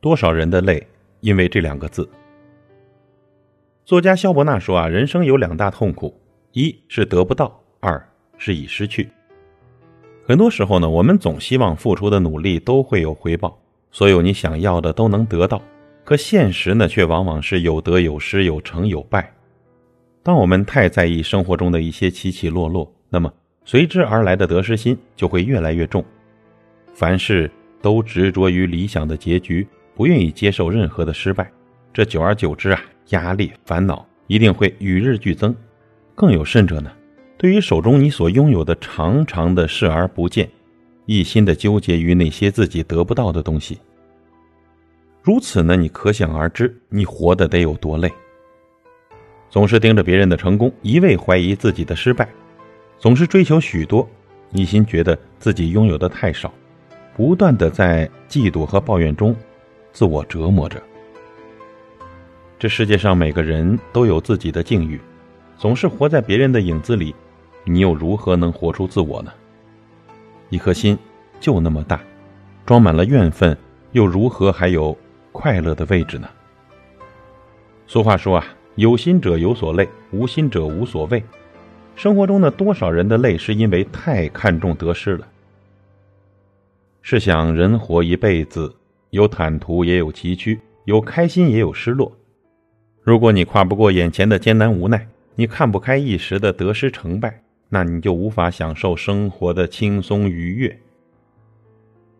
多少人的泪因为这两个字。作家肖伯纳说啊，人生有两大痛苦，一是得不到，二是已失去。很多时候呢，我们总希望付出的努力都会有回报，所有你想要的都能得到。可现实呢，却往往是有得有失，有成有败。当我们太在意生活中的一些起起落落，那么随之而来的得失心就会越来越重。凡事都执着于理想的结局，不愿意接受任何的失败，这久而久之啊，压力、烦恼一定会与日俱增。更有甚者呢？对于手中你所拥有的，常常的视而不见，一心的纠结于那些自己得不到的东西。如此呢，你可想而知，你活得得有多累。总是盯着别人的成功，一味怀疑自己的失败，总是追求许多，一心觉得自己拥有的太少，不断的在嫉妒和抱怨中自我折磨着。这世界上每个人都有自己的境遇，总是活在别人的影子里。你又如何能活出自我呢？一颗心就那么大，装满了怨愤，又如何还有快乐的位置呢？俗话说啊，有心者有所累，无心者无所谓。生活中的多少人的累，是因为太看重得失了。试想，人活一辈子，有坦途也有崎岖，有开心也有失落。如果你跨不过眼前的艰难无奈，你看不开一时的得失成败。那你就无法享受生活的轻松愉悦。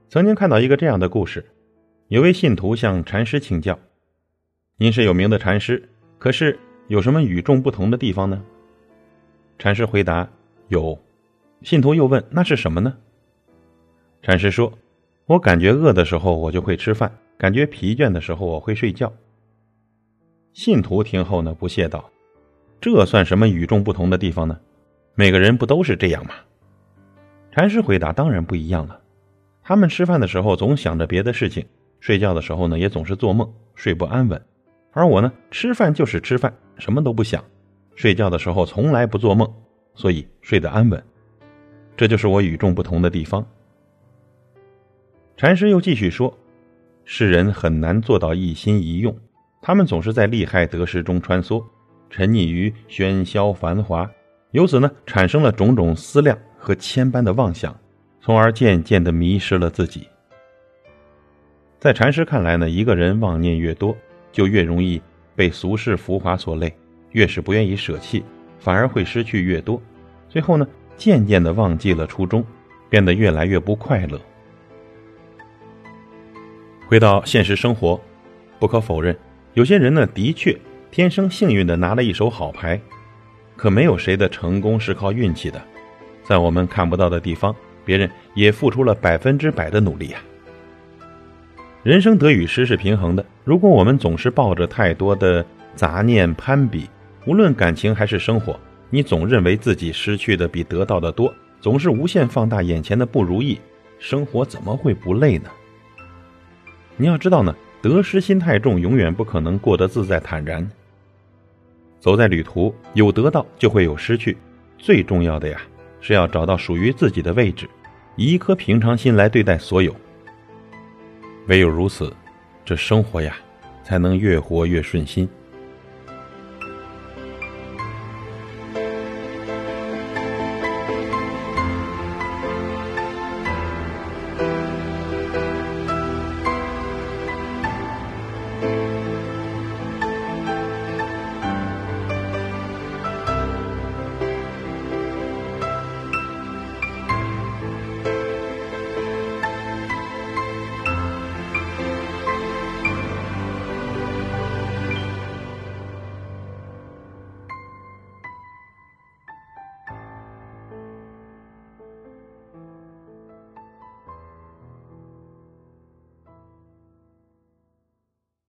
曾经看到一个这样的故事，有位信徒向禅师请教：“您是有名的禅师，可是有什么与众不同的地方呢？”禅师回答：“有。”信徒又问：“那是什么呢？”禅师说：“我感觉饿的时候，我就会吃饭；感觉疲倦的时候，我会睡觉。”信徒听后呢，不屑道：“这算什么与众不同的地方呢？”每个人不都是这样吗？禅师回答：“当然不一样了。他们吃饭的时候总想着别的事情，睡觉的时候呢也总是做梦，睡不安稳。而我呢，吃饭就是吃饭，什么都不想；睡觉的时候从来不做梦，所以睡得安稳。这就是我与众不同的地方。”禅师又继续说：“世人很难做到一心一用，他们总是在利害得失中穿梭，沉溺于喧嚣繁华。”由此呢，产生了种种思量和千般的妄想，从而渐渐的迷失了自己。在禅师看来呢，一个人妄念越多，就越容易被俗世浮华所累，越是不愿意舍弃，反而会失去越多，最后呢，渐渐的忘记了初衷，变得越来越不快乐。回到现实生活，不可否认，有些人呢，的确天生幸运的拿了一手好牌。可没有谁的成功是靠运气的，在我们看不到的地方，别人也付出了百分之百的努力呀。人生得与失是平衡的，如果我们总是抱着太多的杂念攀比，无论感情还是生活，你总认为自己失去的比得到的多，总是无限放大眼前的不如意，生活怎么会不累呢？你要知道呢，得失心太重，永远不可能过得自在坦然。走在旅途，有得到就会有失去。最重要的呀，是要找到属于自己的位置，以一颗平常心来对待所有。唯有如此，这生活呀，才能越活越顺心。